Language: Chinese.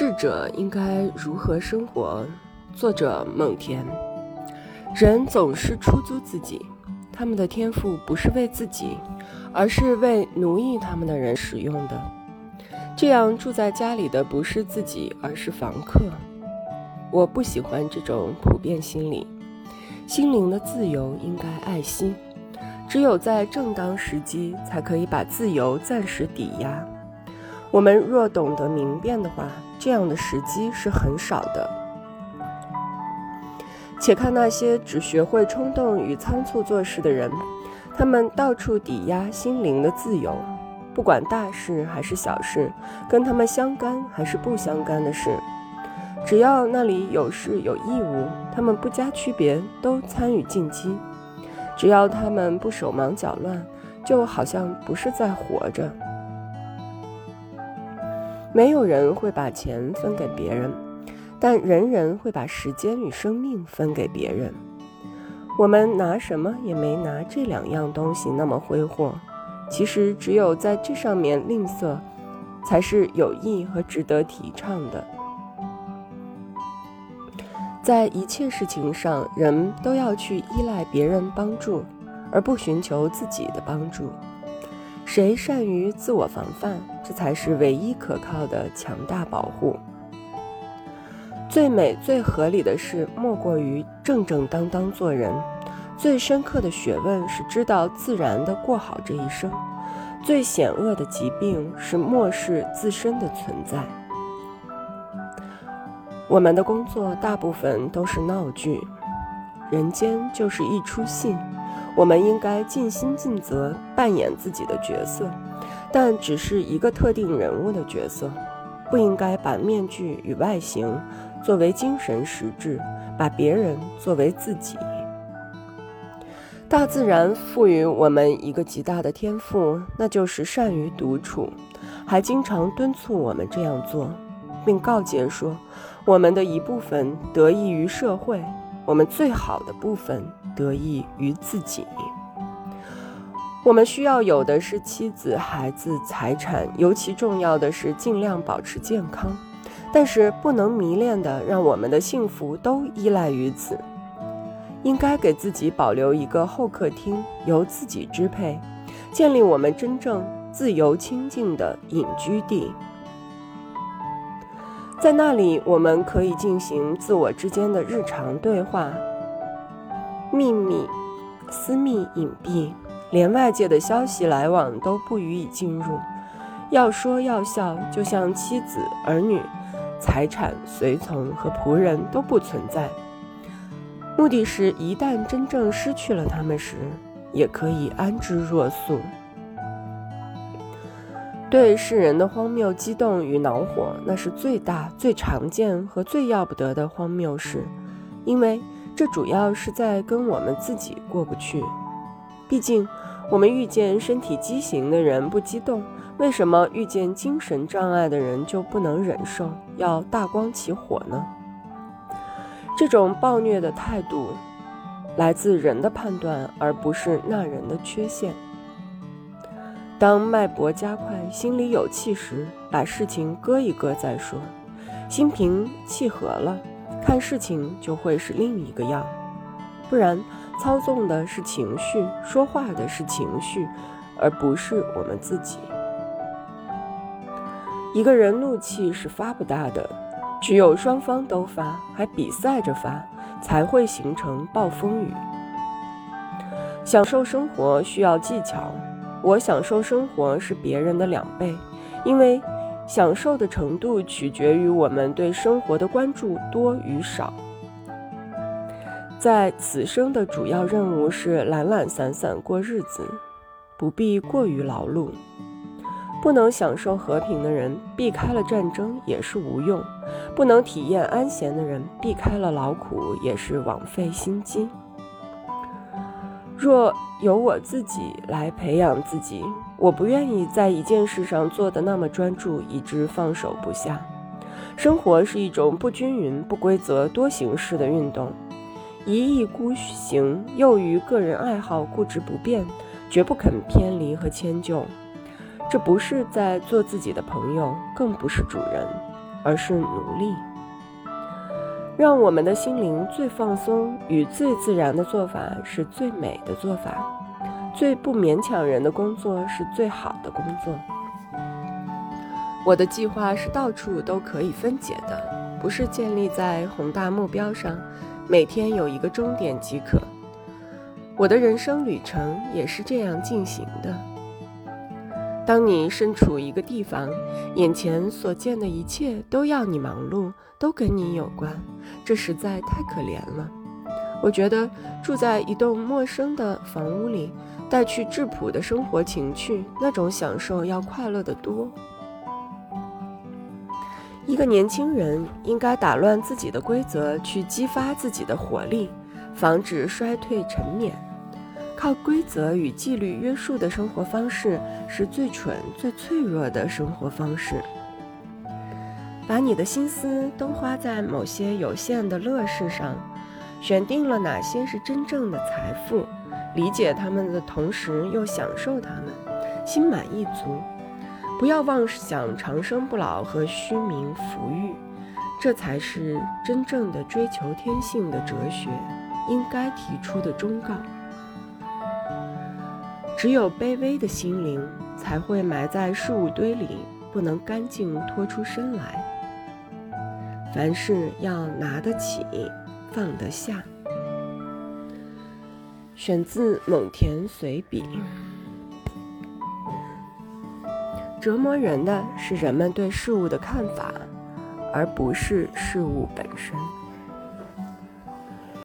智者应该如何生活？作者孟田。人总是出租自己，他们的天赋不是为自己，而是为奴役他们的人使用的。这样住在家里的不是自己，而是房客。我不喜欢这种普遍心理。心灵的自由应该爱惜，只有在正当时机，才可以把自由暂时抵押。我们若懂得明辨的话。这样的时机是很少的。且看那些只学会冲动与仓促做事的人，他们到处抵押心灵的自由，不管大事还是小事，跟他们相干还是不相干的事，只要那里有事有义务，他们不加区别都参与进击。只要他们不手忙脚乱，就好像不是在活着。没有人会把钱分给别人，但人人会把时间与生命分给别人。我们拿什么也没拿这两样东西那么挥霍。其实，只有在这上面吝啬，才是有益和值得提倡的。在一切事情上，人都要去依赖别人帮助，而不寻求自己的帮助。谁善于自我防范，这才是唯一可靠的强大保护。最美、最合理的事，莫过于正正当当做人；最深刻的学问是知道自然的过好这一生；最险恶的疾病是漠视自身的存在。我们的工作大部分都是闹剧，人间就是一出戏。我们应该尽心尽责扮演自己的角色，但只是一个特定人物的角色，不应该把面具与外形作为精神实质，把别人作为自己。大自然赋予我们一个极大的天赋，那就是善于独处，还经常敦促我们这样做，并告诫说，我们的一部分得益于社会，我们最好的部分。得益于自己，我们需要有的是妻子、孩子、财产，尤其重要的是尽量保持健康。但是不能迷恋的让我们的幸福都依赖于此。应该给自己保留一个后客厅，由自己支配，建立我们真正自由清净的隐居地。在那里，我们可以进行自我之间的日常对话。秘密、私密、隐蔽，连外界的消息来往都不予以进入。要说要笑，就像妻子、儿女、财产、随从和仆人都不存在。目的是，一旦真正失去了他们时，也可以安之若素。对世人的荒谬激动与恼火，那是最大、最常见和最要不得的荒谬事，因为。这主要是在跟我们自己过不去。毕竟，我们遇见身体畸形的人不激动，为什么遇见精神障碍的人就不能忍受，要大光起火呢？这种暴虐的态度，来自人的判断，而不是那人的缺陷。当脉搏加快，心里有气时，把事情搁一搁再说。心平气和了。看事情就会是另一个样，不然操纵的是情绪，说话的是情绪，而不是我们自己。一个人怒气是发不大的，只有双方都发，还比赛着发，才会形成暴风雨。享受生活需要技巧，我享受生活是别人的两倍，因为。享受的程度取决于我们对生活的关注多与少。在此生的主要任务是懒懒散散过日子，不必过于劳碌。不能享受和平的人，避开了战争也是无用；不能体验安闲的人，避开了劳苦也是枉费心机。若由我自己来培养自己，我不愿意在一件事上做得那么专注，以致放手不下。生活是一种不均匀、不规则、多形式的运动，一意孤行，囿于个人爱好固执不变，绝不肯偏离和迁就。这不是在做自己的朋友，更不是主人。而是奴隶。让我们的心灵最放松与最自然的做法是最美的做法，最不勉强人的工作是最好的工作。我的计划是到处都可以分解的，不是建立在宏大目标上，每天有一个终点即可。我的人生旅程也是这样进行的。当你身处一个地方，眼前所见的一切都要你忙碌，都跟你有关，这实在太可怜了。我觉得住在一栋陌生的房屋里，带去质朴的生活情趣，那种享受要快乐得多。一个年轻人应该打乱自己的规则，去激发自己的活力，防止衰退沉湎。靠规则与纪律约束的生活方式是最蠢、最脆弱的生活方式。把你的心思都花在某些有限的乐事上，选定了哪些是真正的财富，理解他们的同时又享受他们，心满意足。不要妄想长生不老和虚名浮誉，这才是真正的追求天性的哲学应该提出的忠告。只有卑微的心灵才会埋在事物堆里，不能干净脱出身来。凡事要拿得起，放得下。选自《蒙恬随笔》。折磨人的是人们对事物的看法，而不是事物本身。